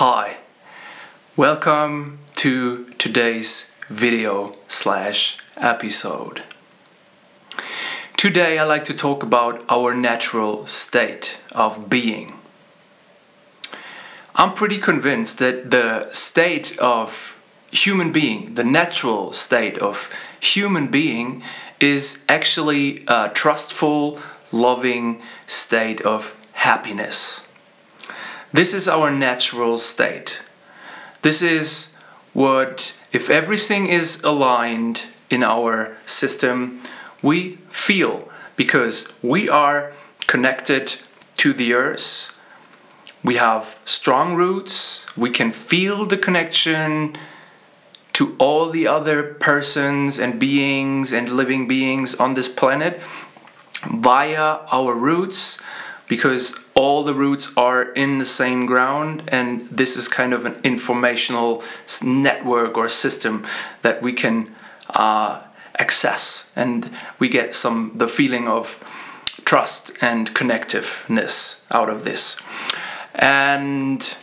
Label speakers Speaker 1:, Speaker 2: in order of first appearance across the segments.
Speaker 1: Hi, welcome to today's video slash episode. Today I like to talk about our natural state of being. I'm pretty convinced that the state of human being, the natural state of human being, is actually a trustful, loving state of happiness. This is our natural state. This is what, if everything is aligned in our system, we feel because we are connected to the earth. We have strong roots. We can feel the connection to all the other persons and beings and living beings on this planet via our roots because all the roots are in the same ground and this is kind of an informational network or system that we can uh, access. And we get some the feeling of trust and connectiveness out of this. And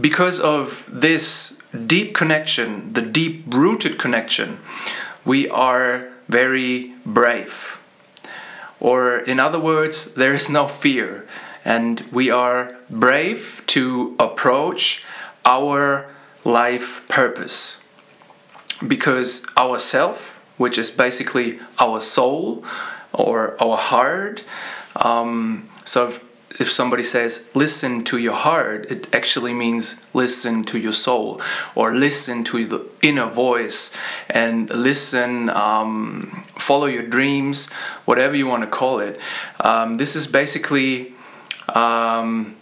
Speaker 1: because of this deep connection the deep rooted connection we are very brave or in other words there is no fear and we are brave to approach our life purpose because our self which is basically our soul or our heart. Um, so if, somebody says listen to your heart, it actually means listen to your soul or listen to the inner voice and listen, um, follow your dreams, whatever you want to call it. Um, this is basically um,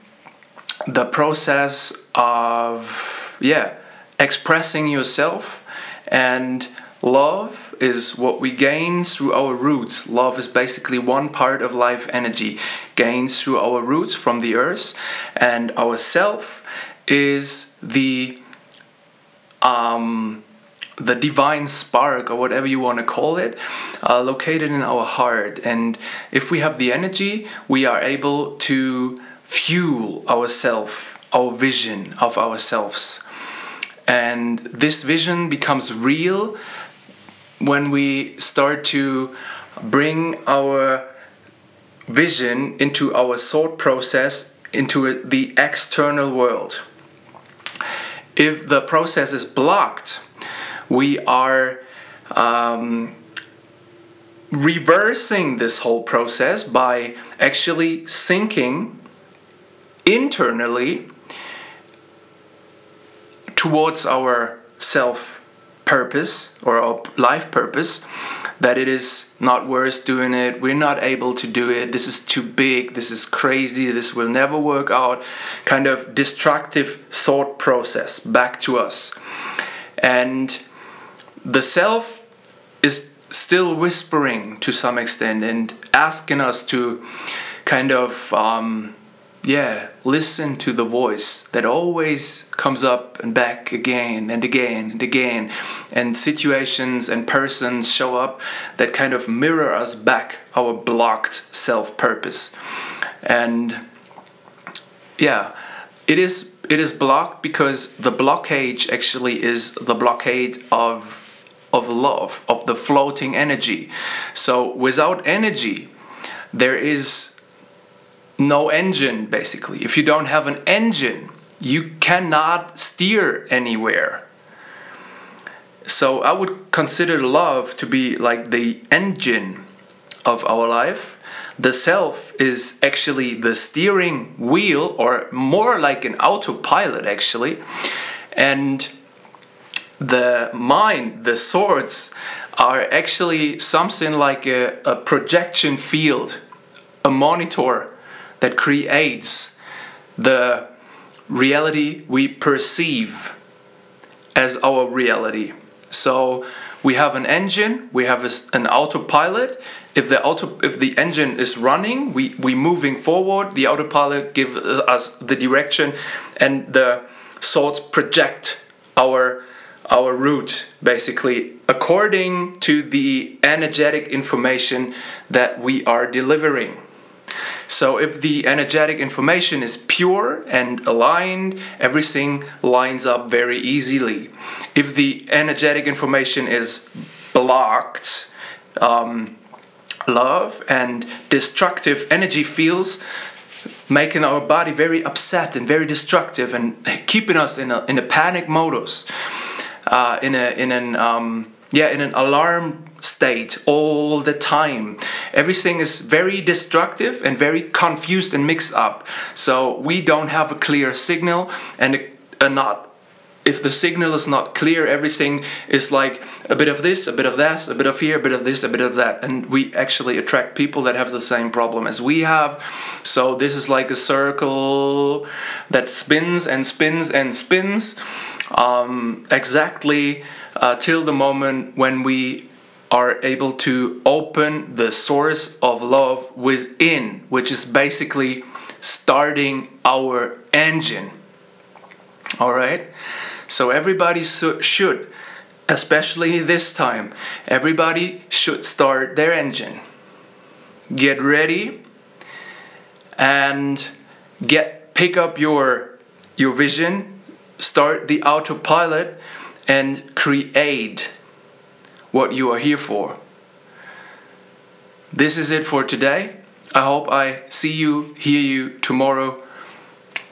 Speaker 1: the process of, yeah, expressing yourself and Love is what we gain through our roots. Love is basically one part of life energy, gains through our roots from the earth, and our self is the um, the divine spark or whatever you want to call it, uh, located in our heart. And if we have the energy, we are able to fuel ourself, our vision of ourselves. And this vision becomes real when we start to bring our vision into our thought process into the external world. If the process is blocked, we are um, reversing this whole process by actually thinking internally towards our self purpose or our life purpose that it is not worth doing it. We're not able to do it. This is too big. This is crazy. This will never work out. Kind of destructive thought process back to us. And the self is still whispering to some extent and asking us to kind of um, yeah, listen to the voice that always comes up and back again and again and again. And situations and persons show up that kind of mirror us back our blocked self purpose. And yeah, it is it is blocked because the blockage actually is the blockade of of love, of the floating energy. So without energy, there is no engine basically. If you don't have an engine, you cannot steer anywhere. So I would consider love to be like the engine of our life. The self is actually the steering wheel, or more like an autopilot, actually. And the mind, the thoughts, are actually something like a, a projection field, a monitor that creates the reality we perceive as our reality. So we have an engine, we have an autopilot. If the auto, if the engine is running, we we moving forward. The autopilot gives us the direction, and the thoughts project our our route basically according to the energetic information that we are delivering. So if the energetic information is pure and aligned, everything lines up very easily. If the energetic information is blocked, um, love and destructive energy fields making our body very upset and very destructive and keeping us in a, in a panic modus uh, in a in an um, yeah in an alarm state all the time everything is very destructive and very confused and mixed up so we don't have a clear signal and a, not if the signal is not clear, everything is like a bit of this, a bit of that, a bit of here, a bit of this, a bit of that. And we actually attract people that have the same problem as we have. So this is like a circle that spins and spins and spins um, exactly uh, till the moment when we are able to open the source of love within, which is basically starting our engine. All right? So everybody should, especially this time, everybody should start their engine. Get ready and get pick up your your vision, start the autopilot and create what you are here for. This is it for today. I hope I see you, hear you tomorrow.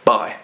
Speaker 1: Bye.